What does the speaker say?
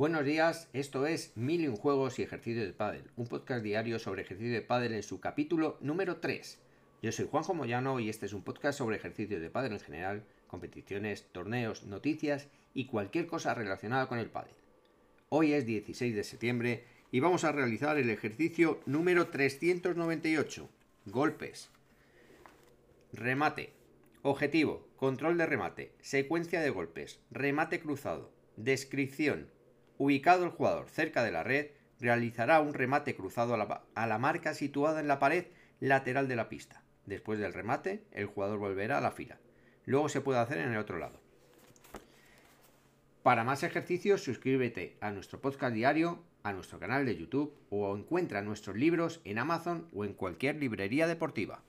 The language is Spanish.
Buenos días, esto es Mil y un Juegos y Ejercicio de Pádel, un podcast diario sobre ejercicio de pádel en su capítulo número 3. Yo soy Juanjo Moyano y este es un podcast sobre ejercicio de pádel en general, competiciones, torneos, noticias y cualquier cosa relacionada con el pádel. Hoy es 16 de septiembre y vamos a realizar el ejercicio número 398, golpes. Remate. Objetivo, control de remate, secuencia de golpes, remate cruzado, descripción, Ubicado el jugador cerca de la red, realizará un remate cruzado a la, marca situada en la pared lateral de la pista. Después del remate, el jugador volverá a la fila. Luego se puede hacer en el otro lado. Para más ejercicios, suscríbete a nuestro podcast diario, a nuestro canal de YouTube o encuentra nuestros libros en Amazon o en cualquier librería deportiva.